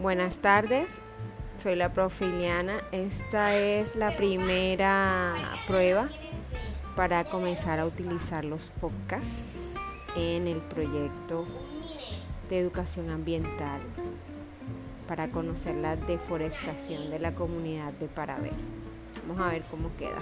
Buenas tardes, soy la profe Iliana. Esta es la primera prueba para comenzar a utilizar los podcasts en el proyecto de educación ambiental para conocer la deforestación de la comunidad de Paraver. Vamos a ver cómo queda.